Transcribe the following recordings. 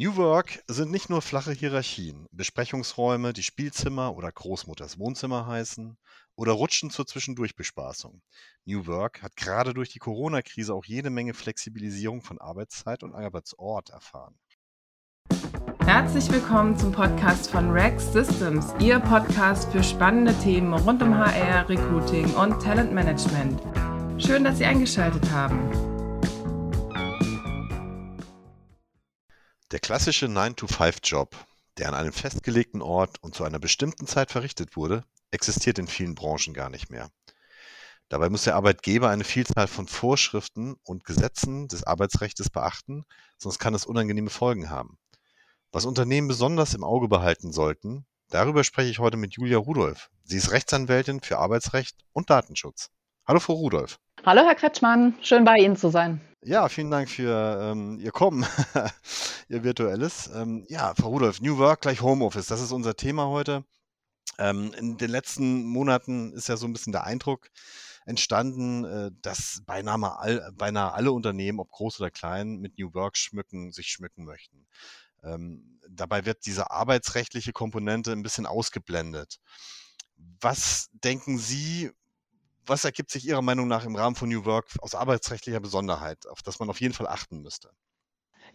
New Work sind nicht nur flache Hierarchien, Besprechungsräume, die Spielzimmer oder Großmutters Wohnzimmer heißen oder Rutschen zur Zwischendurchbespaßung. New Work hat gerade durch die Corona-Krise auch jede Menge Flexibilisierung von Arbeitszeit und Arbeitsort erfahren. Herzlich willkommen zum Podcast von Rex Systems, Ihr Podcast für spannende Themen rund um HR, Recruiting und Talentmanagement. Schön, dass Sie eingeschaltet haben. Der klassische 9-to-5-Job, der an einem festgelegten Ort und zu einer bestimmten Zeit verrichtet wurde, existiert in vielen Branchen gar nicht mehr. Dabei muss der Arbeitgeber eine Vielzahl von Vorschriften und Gesetzen des Arbeitsrechts beachten, sonst kann es unangenehme Folgen haben. Was Unternehmen besonders im Auge behalten sollten, darüber spreche ich heute mit Julia Rudolph. Sie ist Rechtsanwältin für Arbeitsrecht und Datenschutz. Hallo, Frau Rudolph. Hallo, Herr Kretschmann. Schön bei Ihnen zu sein. Ja, vielen Dank für ähm, Ihr Kommen, Ihr virtuelles. Ähm, ja, Frau Rudolph, New Work gleich Homeoffice, das ist unser Thema heute. Ähm, in den letzten Monaten ist ja so ein bisschen der Eindruck entstanden, äh, dass beinahe, all, beinahe alle Unternehmen, ob groß oder klein, mit New Work schmücken, sich schmücken möchten. Ähm, dabei wird diese arbeitsrechtliche Komponente ein bisschen ausgeblendet. Was denken Sie, was ergibt sich Ihrer Meinung nach im Rahmen von New Work aus arbeitsrechtlicher Besonderheit, auf das man auf jeden Fall achten müsste?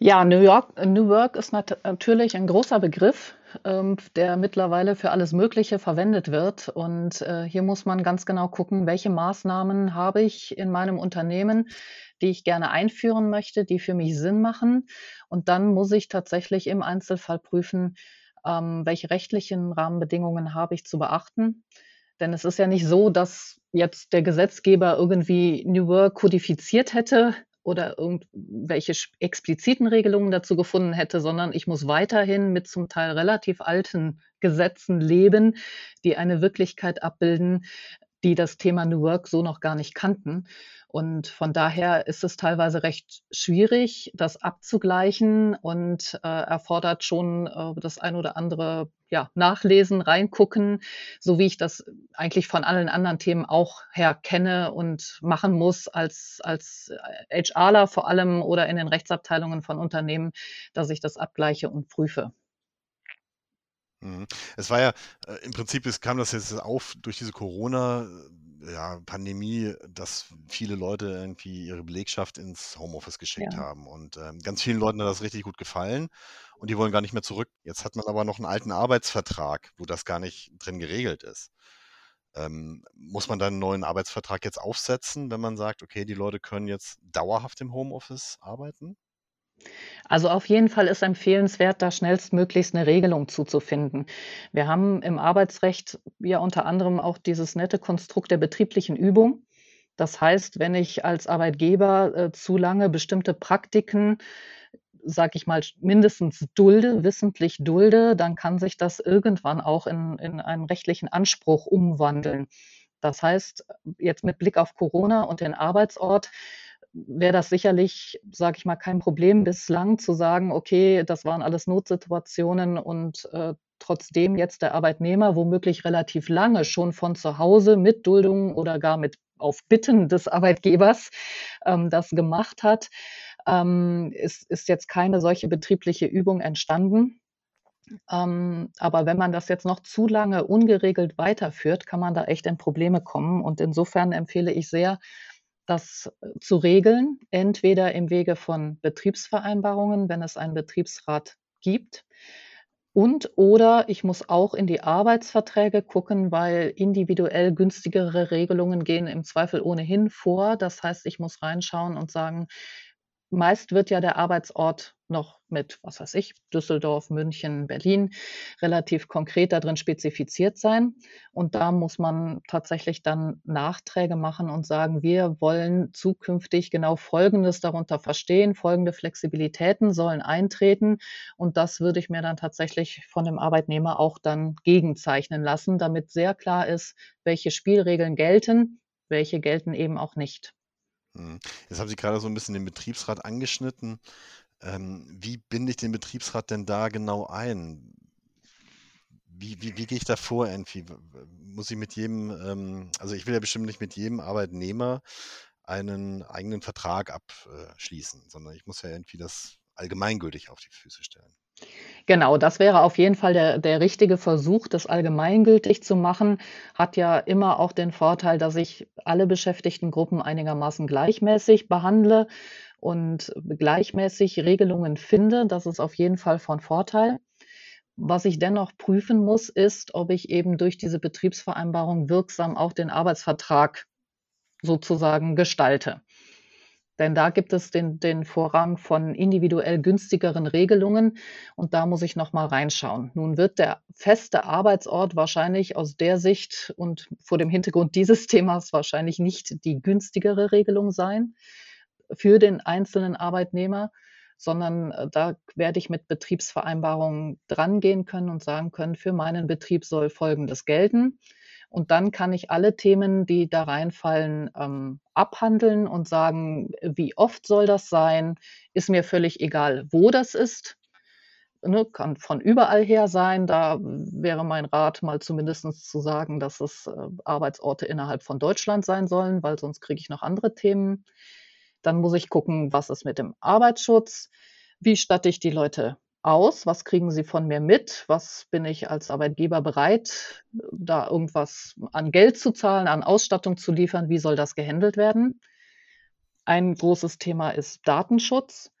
Ja, New, York, New Work ist nat natürlich ein großer Begriff, ähm, der mittlerweile für alles Mögliche verwendet wird. Und äh, hier muss man ganz genau gucken, welche Maßnahmen habe ich in meinem Unternehmen, die ich gerne einführen möchte, die für mich Sinn machen. Und dann muss ich tatsächlich im Einzelfall prüfen, ähm, welche rechtlichen Rahmenbedingungen habe ich zu beachten. Denn es ist ja nicht so, dass jetzt der Gesetzgeber irgendwie New Work kodifiziert hätte oder irgendwelche expliziten Regelungen dazu gefunden hätte, sondern ich muss weiterhin mit zum Teil relativ alten Gesetzen leben, die eine Wirklichkeit abbilden, die das Thema New Work so noch gar nicht kannten. Und von daher ist es teilweise recht schwierig, das abzugleichen und äh, erfordert schon äh, das ein oder andere ja, Nachlesen, reingucken, so wie ich das eigentlich von allen anderen Themen auch her kenne und machen muss als, als HRler vor allem oder in den Rechtsabteilungen von Unternehmen, dass ich das abgleiche und prüfe. Mhm. Es war ja, äh, im Prinzip es kam das jetzt auf durch diese Corona, ja, Pandemie, dass viele Leute irgendwie ihre Belegschaft ins Homeoffice geschickt Ja. haben. Und ähm, ganz vielen Leuten hat das richtig gut gefallen und die wollen gar nicht mehr zurück. Jetzt hat man aber noch einen alten Arbeitsvertrag, wo das gar nicht drin geregelt ist. Ähm, muss man dann einen neuen Arbeitsvertrag jetzt aufsetzen, wenn man sagt, okay, die Leute können jetzt dauerhaft im Homeoffice arbeiten? Also auf jeden Fall ist empfehlenswert, da schnellstmöglichst eine Regelung zuzufinden. Wir haben im Arbeitsrecht ja unter anderem auch dieses nette Konstrukt der betrieblichen Übung. Das heißt, wenn ich als Arbeitgeber äh, zu lange bestimmte Praktiken, sage ich mal, mindestens dulde, wissentlich dulde, dann kann sich das irgendwann auch in, in einen rechtlichen Anspruch umwandeln. Das heißt, jetzt mit Blick auf Corona und den Arbeitsort wäre das sicherlich, sage ich mal, kein Problem bislang zu sagen, okay, das waren alles Notsituationen und äh, trotzdem jetzt der Arbeitnehmer womöglich relativ lange schon von zu Hause mit Duldung oder gar mit auf Bitten des Arbeitgebers ähm, das gemacht hat, ähm, ist, ist jetzt keine solche betriebliche Übung entstanden. Ähm, aber wenn man das jetzt noch zu lange ungeregelt weiterführt, kann man da echt in Probleme kommen. Und insofern empfehle ich sehr, das äh, zu regeln, entweder im Wege von Betriebsvereinbarungen, wenn es einen Betriebsrat gibt, und oder ich muss auch in die Arbeitsverträge gucken, weil individuell günstigere Regelungen gehen im Zweifel ohnehin vor. Das heißt, ich muss reinschauen und sagen, Meist wird ja der Arbeitsort noch mit, was weiß ich, Düsseldorf, München, Berlin relativ konkret da drin spezifiziert sein. Und da muss man tatsächlich dann Nachträge machen und sagen, wir wollen zukünftig genau Folgendes darunter verstehen, folgende Flexibilitäten sollen eintreten. Und das würde ich mir dann tatsächlich von dem Arbeitnehmer auch dann gegenzeichnen lassen, damit sehr klar ist, welche Spielregeln gelten, welche gelten eben auch nicht. Mhm. Jetzt haben Sie gerade so ein bisschen den Betriebsrat angeschnitten. Ähm, wie binde ich den Betriebsrat denn da genau ein? Wie, wie, wie gehe ich da vor irgendwie? Muss ich mit jedem, ähm, also ich will ja bestimmt nicht mit jedem Arbeitnehmer einen eigenen Vertrag abschließen, sondern ich muss ja irgendwie das allgemeingültig auf die Füße stellen. Genau, das wäre auf jeden Fall der, der richtige Versuch, das allgemeingültig zu machen. Hat ja immer auch den Vorteil, dass ich alle beschäftigten Gruppen einigermaßen gleichmäßig behandle und gleichmäßig Regelungen finde. Das ist auf jeden Fall von Vorteil. Was ich dennoch prüfen muss, ist, ob ich eben durch diese Betriebsvereinbarung wirksam auch den Arbeitsvertrag sozusagen gestalte. Denn da gibt es den, den Vorrang von individuell günstigeren Regelungen und da muss ich nochmal reinschauen. Nun wird der feste Arbeitsort wahrscheinlich aus der Sicht und vor dem Hintergrund dieses Themas wahrscheinlich nicht die günstigere Regelung sein für den einzelnen Arbeitnehmer, sondern äh, da werde ich mit Betriebsvereinbarungen drangehen können und sagen können, für meinen Betrieb soll Folgendes gelten. Und dann kann ich alle Themen, die da reinfallen, ähm, abhandeln und sagen, wie oft soll das sein? Ist mir völlig egal, wo das ist. Ne, kann von überall her sein. Da wäre mein Rat mal zumindest zu sagen, dass es äh, Arbeitsorte innerhalb von Deutschland sein sollen, weil sonst kriege ich noch andere Themen. Dann muss ich gucken, was ist mit dem Arbeitsschutz? Wie statte ich die Leute aus? Was kriegen sie von mir mit? Was bin ich als Arbeitgeber bereit, da irgendwas an Geld zu zahlen, an Ausstattung zu liefern? Wie soll das gehandelt werden? Ein großes Thema ist Datenschutz.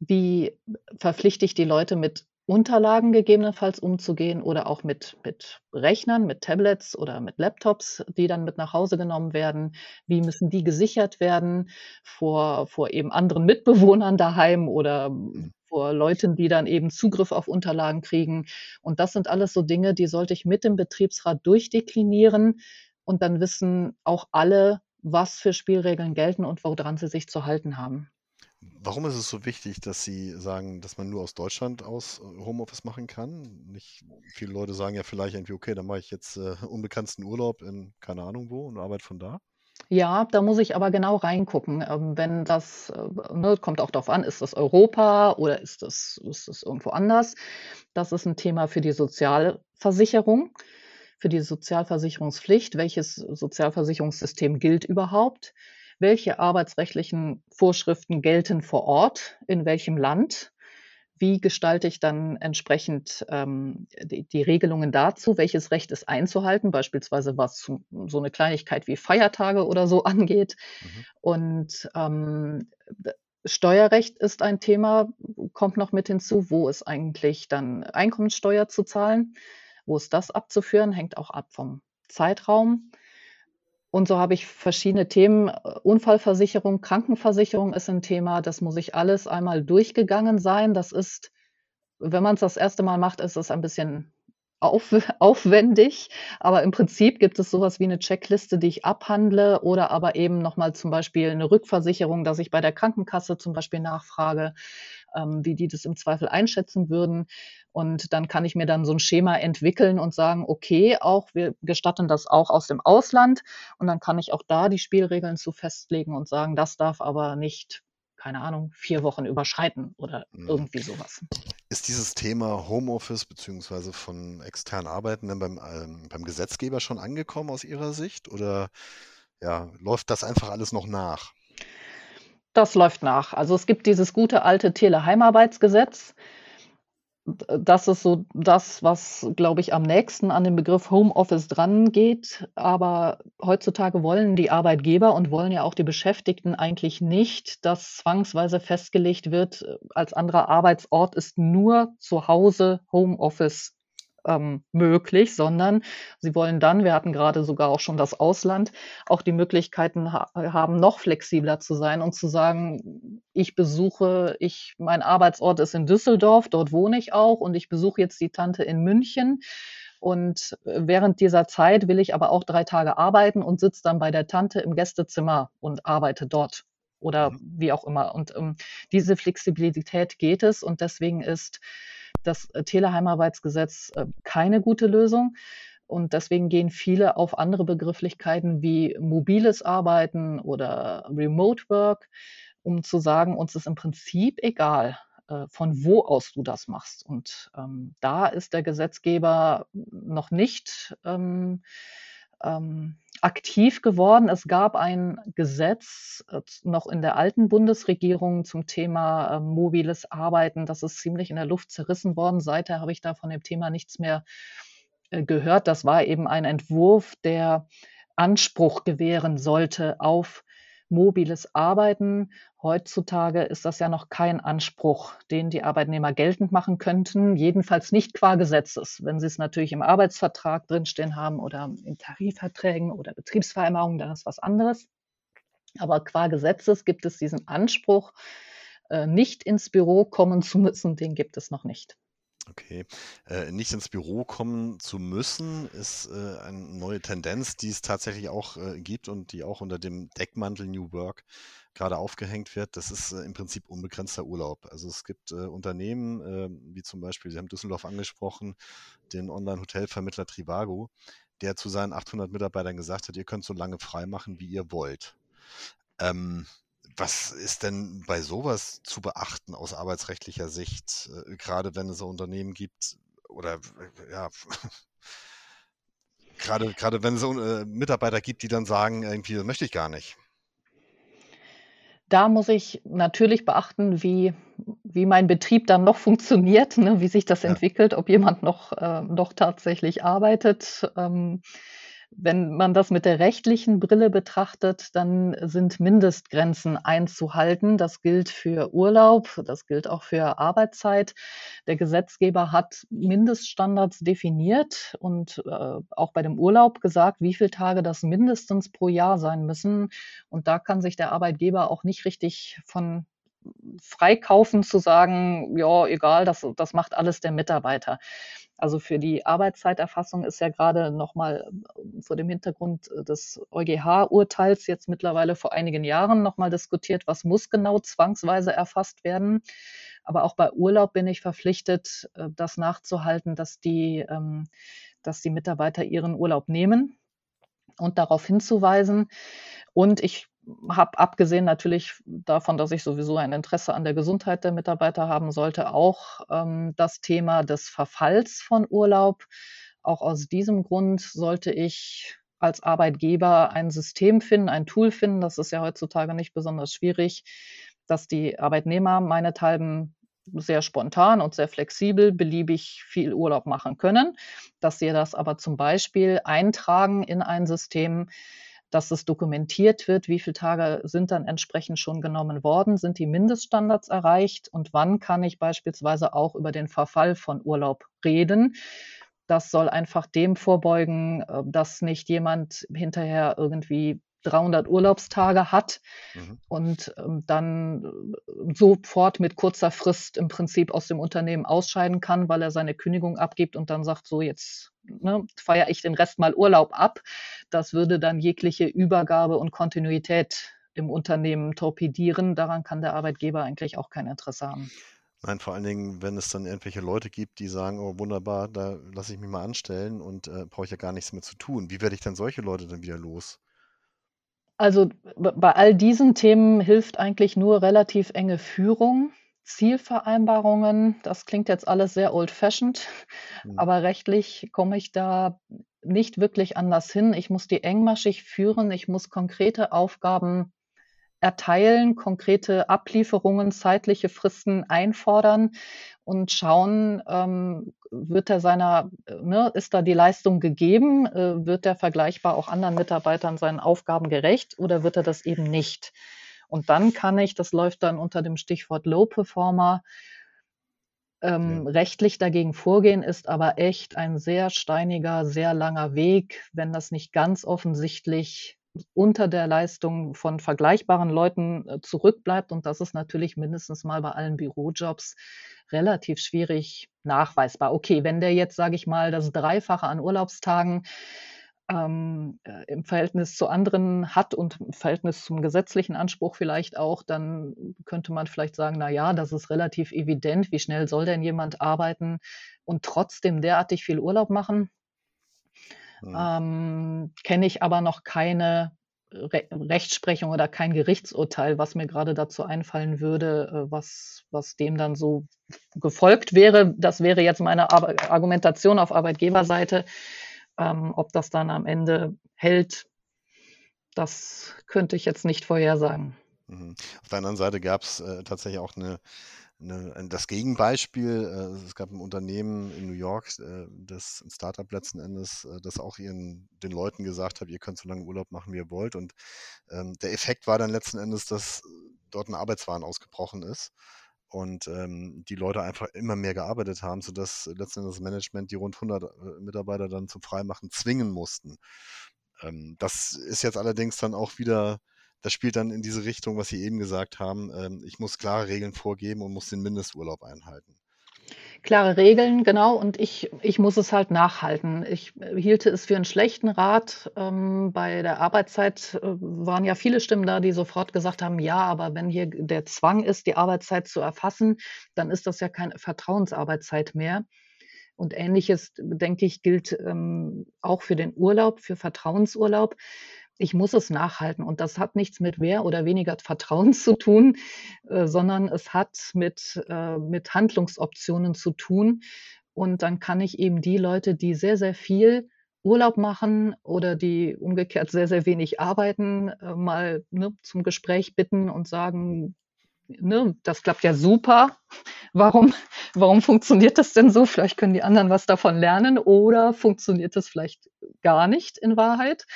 Wie verpflichte ich die Leute mit Unterlagen gegebenenfalls umzugehen oder auch mit, mit Rechnern, mit Tablets oder mit Laptops, die dann mit nach Hause genommen werden. Wie müssen die gesichert werden vor, vor eben anderen Mitbewohnern daheim oder mhm. Vor Leuten, die dann eben Zugriff auf Unterlagen kriegen. Und das sind alles so Dinge, die sollte ich mit dem Betriebsrat durchdeklinieren und dann wissen auch alle, was für Spielregeln gelten und woran sie sich zu halten haben. Warum ist es so wichtig, dass Sie sagen, dass man nur aus Deutschland aus äh, Homeoffice machen kann? Nicht viele Leute sagen ja vielleicht irgendwie: „Okay, dann mache ich jetzt, äh, unbekannten Urlaub in keine Ahnung wo und arbeite von da.“ Ja, da muss ich aber genau reingucken. Ähm, wenn das, äh, ne, kommt auch darauf an, ist das Europa oder ist das ist das irgendwo anders? Das ist ein Thema für die Sozialversicherung, für die Sozialversicherungspflicht. Welches Sozialversicherungssystem gilt überhaupt? welche arbeitsrechtlichen Vorschriften gelten vor Ort, in welchem Land, wie gestalte ich dann entsprechend ähm, die, die, Regelungen dazu, welches Recht ist einzuhalten, beispielsweise was so eine Kleinigkeit wie Feiertage oder so angeht. Mhm. Und ähm, Steuerrecht ist ein Thema, kommt noch mit hinzu, wo ist eigentlich dann Einkommenssteuer zu zahlen, wo ist das abzuführen, hängt auch ab vom Zeitraum. Und so habe ich verschiedene Themen. Unfallversicherung, Krankenversicherung ist ein Thema. Das muss ich alles einmal durchgegangen sein. Das ist, wenn man es das erste Mal macht, ist es ein bisschen auf, aufwendig. Aber im Prinzip gibt es sowas wie eine Checkliste, die ich abhandle oder aber eben nochmal zum Beispiel eine Rückversicherung, dass ich bei der Krankenkasse zum Beispiel nachfrage, ähm, wie die das im Zweifel einschätzen würden. Und dann kann ich mir dann so ein Schema entwickeln und sagen, okay, auch wir gestatten das auch aus dem Ausland. Und dann kann ich auch da die Spielregeln zu festlegen und sagen, das darf aber nicht keine Ahnung, vier Wochen überschreiten oder mhm. irgendwie sowas. Ist dieses Thema Homeoffice beziehungsweise von externen Arbeiten denn beim, ähm, beim Gesetzgeber schon angekommen aus Ihrer Sicht oder ja, läuft das einfach alles noch nach? Das läuft nach. Also es gibt dieses gute alte Teleheimarbeitsgesetz. Das ist so das, was, glaube ich, am nächsten an den Begriff Homeoffice drangeht. Aber heutzutage wollen die Arbeitgeber und wollen ja auch die Beschäftigten eigentlich nicht, dass zwangsweise festgelegt wird, als anderer Arbeitsort ist nur zu Hause Homeoffice ähm, möglich, sondern sie wollen dann, wir hatten gerade sogar auch schon das Ausland, auch die Möglichkeiten ha haben, noch flexibler zu sein und zu sagen, ich besuche, ich, mein Arbeitsort ist in Düsseldorf, dort wohne ich auch und ich besuche jetzt die Tante in München. Und während dieser Zeit will ich aber auch drei Tage arbeiten und sitze dann bei der Tante im Gästezimmer und arbeite dort oder mhm. wie auch immer. Und um ähm, diese Flexibilität geht es und deswegen ist das äh, Teleheimarbeitsgesetz äh, keine gute Lösung. Und deswegen gehen viele auf andere Begrifflichkeiten wie mobiles Arbeiten oder Remote Work, um zu sagen, uns ist im Prinzip egal, äh, von wo aus du das machst. Und ähm, da ist der Gesetzgeber noch nicht ähm, ähm, aktiv geworden. Es gab ein Gesetz äh, noch in der alten Bundesregierung zum Thema äh, mobiles Arbeiten. Das ist ziemlich in der Luft zerrissen worden. Seither habe ich da von dem Thema nichts mehr äh, gehört. Das war eben ein Entwurf, der Anspruch gewähren sollte auf mobiles Arbeiten. Heutzutage ist das ja noch kein Anspruch, den die Arbeitnehmer geltend machen könnten, jedenfalls nicht qua Gesetzes. Wenn sie es natürlich im Arbeitsvertrag drinstehen haben oder in Tarifverträgen oder Betriebsvereinbarungen, dann ist was anderes. Aber qua Gesetzes gibt es diesen Anspruch, äh, nicht ins Büro kommen zu müssen, den gibt es noch nicht. Okay. Äh, nicht ins Büro kommen zu müssen, ist äh, eine neue Tendenz, die es tatsächlich auch äh, gibt und die auch unter dem Deckmantel New Work gerade aufgehängt wird. Das ist äh, im Prinzip unbegrenzter Urlaub. Also es gibt äh, Unternehmen, äh, wie zum Beispiel, Sie haben Düsseldorf angesprochen, den Online-Hotelvermittler Trivago, der zu seinen 800 Mitarbeitern gesagt hat, ihr könnt so lange frei machen, wie ihr wollt. Ähm, was ist denn bei sowas zu beachten aus arbeitsrechtlicher Sicht, äh, gerade wenn es so Unternehmen gibt oder äh, ja, gerade, gerade wenn es so äh, Mitarbeiter gibt, die dann sagen, irgendwie, das möchte ich gar nicht? Da muss ich natürlich beachten, wie, wie mein Betrieb dann noch funktioniert, ne, wie sich das ja. entwickelt, ob jemand noch, äh, noch tatsächlich arbeitet. Ähm, wenn man das mit der rechtlichen Brille betrachtet, dann sind Mindestgrenzen einzuhalten. Das gilt für Urlaub, das gilt auch für Arbeitszeit. Der Gesetzgeber hat Mindeststandards definiert und äh, auch bei dem Urlaub gesagt, wie viele Tage das mindestens pro Jahr sein müssen. Und da kann sich der Arbeitgeber auch nicht richtig von freikaufen zu sagen, ja, egal, das, das macht alles der Mitarbeiter. Also für die Arbeitszeiterfassung ist ja gerade nochmal äh, vor dem Hintergrund äh, des EuGH-Urteils jetzt mittlerweile vor einigen Jahren nochmal diskutiert, was muss genau zwangsweise erfasst werden. Aber auch bei Urlaub bin ich verpflichtet, äh, das nachzuhalten, dass die, ähm, dass die Mitarbeiter ihren Urlaub nehmen und darauf hinzuweisen. Und ich habe abgesehen natürlich davon, dass ich sowieso ein Interesse an der Gesundheit der Mitarbeiter haben sollte, auch ähm, das Thema des Verfalls von Urlaub. Auch aus diesem Grund sollte ich als Arbeitgeber ein System finden, ein Tool finden. Das ist ja heutzutage nicht besonders schwierig, dass die Arbeitnehmer meinethalben sehr spontan und sehr flexibel beliebig viel Urlaub machen können, dass sie das aber zum Beispiel eintragen in ein System, dass es dokumentiert wird, wie viele Tage sind dann entsprechend schon genommen worden, sind die Mindeststandards erreicht und wann kann ich beispielsweise auch über den Verfall von Urlaub reden. Das soll einfach dem vorbeugen, äh, dass nicht jemand hinterher irgendwie 300 Urlaubstage hat mhm. und ähm, dann äh, sofort mit kurzer Frist im Prinzip aus dem Unternehmen ausscheiden kann, weil er seine Kündigung abgibt und dann sagt, so jetzt ne, feiere ich den Rest mal Urlaub ab. Das würde dann jegliche Übergabe und Kontinuität im Unternehmen torpedieren. Daran kann der Arbeitgeber eigentlich auch kein Interesse haben. Nein, vor allen Dingen, wenn es dann irgendwelche Leute gibt, die sagen, oh wunderbar, da lasse ich mich mal anstellen und äh, brauche ich ja gar nichts mehr zu tun. Wie werde ich dann solche Leute dann wieder los? Also bei all diesen Themen hilft eigentlich nur relativ enge Führung. Zielvereinbarungen, das klingt jetzt alles sehr old-fashioned, mhm. aber rechtlich komme ich da nicht wirklich anders hin. Ich muss die engmaschig führen, ich muss konkrete Aufgaben erteilen, konkrete Ablieferungen, zeitliche Fristen einfordern und schauen, ähm, wird er seiner, ne, ist da die Leistung gegeben, äh, wird er vergleichbar auch anderen Mitarbeitern seinen Aufgaben gerecht oder wird er das eben nicht? Und dann kann ich, das läuft dann unter dem Stichwort Low Performer, ähm, okay. rechtlich dagegen vorgehen, ist aber echt ein sehr steiniger, sehr langer Weg, wenn das nicht ganz offensichtlich unter der Leistung von vergleichbaren Leuten äh, zurückbleibt. Und das ist natürlich mindestens mal bei allen Bürojobs relativ schwierig nachweisbar. Okay, wenn der jetzt, sage ich mal, das Dreifache an Urlaubstagen ähm, äh, im Verhältnis zu anderen hat und im Verhältnis zum gesetzlichen Anspruch vielleicht auch, dann könnte man vielleicht sagen, na ja, das ist relativ evident. Wie schnell soll denn jemand arbeiten und trotzdem derartig viel Urlaub machen? Mhm. Ähm, Kenne ich aber noch keine Re Rechtsprechung oder kein Gerichtsurteil, was mir gerade dazu einfallen würde, äh, was, was dem dann so gefolgt wäre. Das wäre jetzt meine Ar Argumentation auf Arbeitgeberseite. Ähm, ob das dann am Ende hält, das könnte ich jetzt nicht vorhersagen. Mhm. Auf der anderen Seite gab es äh, tatsächlich auch eine, eine, das Gegenbeispiel. Äh, es gab ein Unternehmen in New York, äh, das ein Startup letzten Endes, äh, das auch ihren, den Leuten gesagt hat, ihr könnt so lange Urlaub machen, wie ihr wollt. Und ähm, der Effekt war dann letzten Endes, dass dort ein Arbeitswahn ausgebrochen ist und ähm, die Leute einfach immer mehr gearbeitet haben, sodass letzten Endes das Management die rund 100 äh, Mitarbeiter dann zum Freimachen zwingen mussten. Ähm, das ist jetzt allerdings dann auch wieder, das spielt dann in diese Richtung, was Sie eben gesagt haben. Ähm, ich muss klare Regeln vorgeben und muss den Mindesturlaub einhalten klare Regeln, genau, und ich, ich muss es halt nachhalten. Ich hielte es für einen schlechten Rat. Ähm, bei der Arbeitszeit äh, waren ja viele Stimmen da, die sofort gesagt haben, ja, aber wenn hier der Zwang ist, die Arbeitszeit zu erfassen, dann ist das ja keine Vertrauensarbeitszeit mehr. Und ähnliches, denke ich, gilt ähm, auch für den Urlaub, für Vertrauensurlaub ich muss es nachhalten. Und das hat nichts mit mehr oder weniger Vertrauen zu tun, äh, sondern es hat mit, äh, mit Handlungsoptionen zu tun. Und dann kann ich eben die Leute, die sehr, sehr viel Urlaub machen oder die umgekehrt sehr, sehr wenig arbeiten, äh, mal ne, zum Gespräch bitten und sagen, ne, das klappt ja super. Warum, warum funktioniert das denn so? Vielleicht können die anderen was davon lernen oder funktioniert das vielleicht gar nicht in Wahrheit.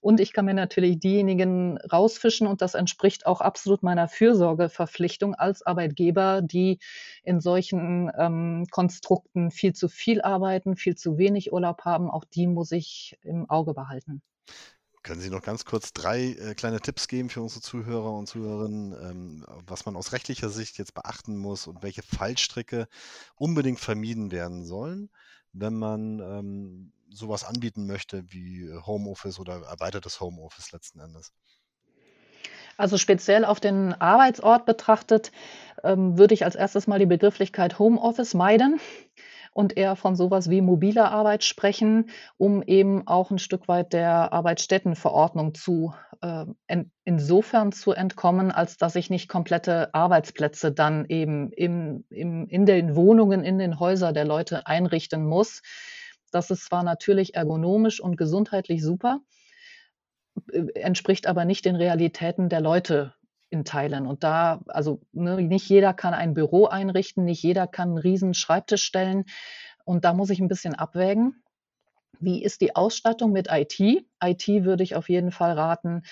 Und ich kann mir natürlich diejenigen rausfischen und das entspricht auch absolut meiner Fürsorgeverpflichtung als Arbeitgeber, die in solchen ähm, Konstrukten viel zu viel arbeiten, viel zu wenig Urlaub haben. Auch die muss ich im Auge behalten. Können Sie noch ganz kurz drei äh, kleine Tipps geben für unsere Zuhörer und Zuhörerinnen, ähm, was man aus rechtlicher Sicht jetzt beachten muss und welche Fallstricke unbedingt vermieden werden sollen, wenn man ähm, sowas anbieten möchte wie äh, Homeoffice oder erweitertes Homeoffice letzten Endes? Also speziell auf den Arbeitsort betrachtet, ähm, würde ich als erstes mal die Begrifflichkeit Homeoffice meiden und eher von sowas wie mobiler Arbeit sprechen, um eben auch ein Stück weit der Arbeitsstättenverordnung zu äh, in, insofern zu entkommen, als dass ich nicht komplette Arbeitsplätze dann eben im, im, in den Wohnungen, in den Häusern der Leute einrichten muss. Das ist zwar natürlich ergonomisch und gesundheitlich super, äh, entspricht aber nicht den Realitäten der Leute in Teilen. Und da, also ne, nicht jeder kann ein Büro einrichten, nicht jeder kann einen riesen Schreibtisch stellen. Und da muss ich ein bisschen abwägen. Wie ist die Ausstattung mit IT? IT würde ich auf jeden Fall raten,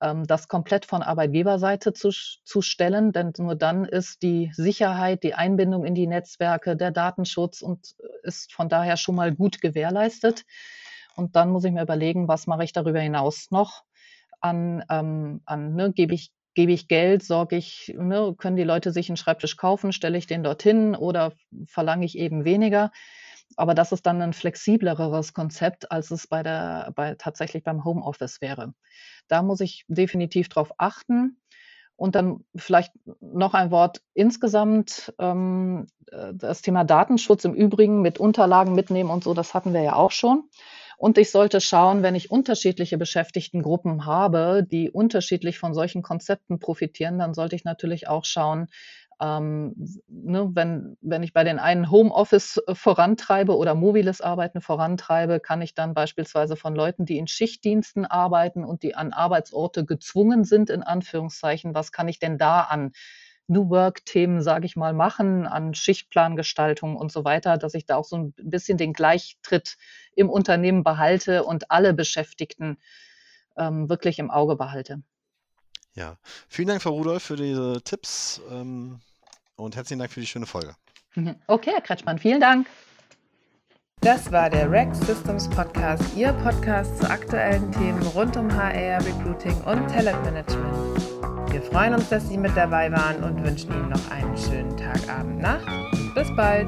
ähm, das komplett von Arbeitgeberseite zu, zu stellen, denn nur dann ist die Sicherheit, die Einbindung in die Netzwerke, der Datenschutz und äh, ist von daher schon mal gut gewährleistet. Und dann muss ich mir überlegen, was mache ich darüber hinaus noch an, ähm, an ne, gebe ich gebe ich Geld, sorge ich, ne, können die Leute sich einen Schreibtisch kaufen, stelle ich den dorthin oder verlange ich eben weniger. Aber das ist dann ein flexibleres Konzept, als es bei der, bei, tatsächlich beim Homeoffice wäre. Da muss ich definitiv drauf achten. Und dann vielleicht noch ein Wort insgesamt. Ähm, das Thema Datenschutz im Übrigen mit Unterlagen mitnehmen und so, das hatten wir ja auch schon. Und ich sollte schauen, wenn ich unterschiedliche Beschäftigtengruppen habe, die unterschiedlich von solchen Konzepten profitieren, dann sollte ich natürlich auch schauen, ähm, ne, wenn, wenn ich bei den einen Homeoffice äh, vorantreibe oder mobiles Arbeiten vorantreibe, kann ich dann beispielsweise von Leuten, die in Schichtdiensten arbeiten und die an Arbeitsorte gezwungen sind, in Anführungszeichen, was kann ich denn da an New Work-Themen, sage ich mal, machen, an Schichtplangestaltung und so weiter, dass ich da auch so ein bisschen den Gleichtritt im Unternehmen behalte und alle Beschäftigten ähm, wirklich im Auge behalte. Ja, vielen Dank, Frau Rudolph, für diese Tipps ähm, und herzlichen Dank für die schöne Folge. Okay, Herr Kretschmann, vielen Dank. Das war der Rex Systems Podcast, Ihr Podcast zu aktuellen Themen rund um HR, Recruiting und Talentmanagement. Wir freuen uns, dass Sie mit dabei waren und wünschen Ihnen noch einen schönen Tag, Abend, Nacht. Bis bald!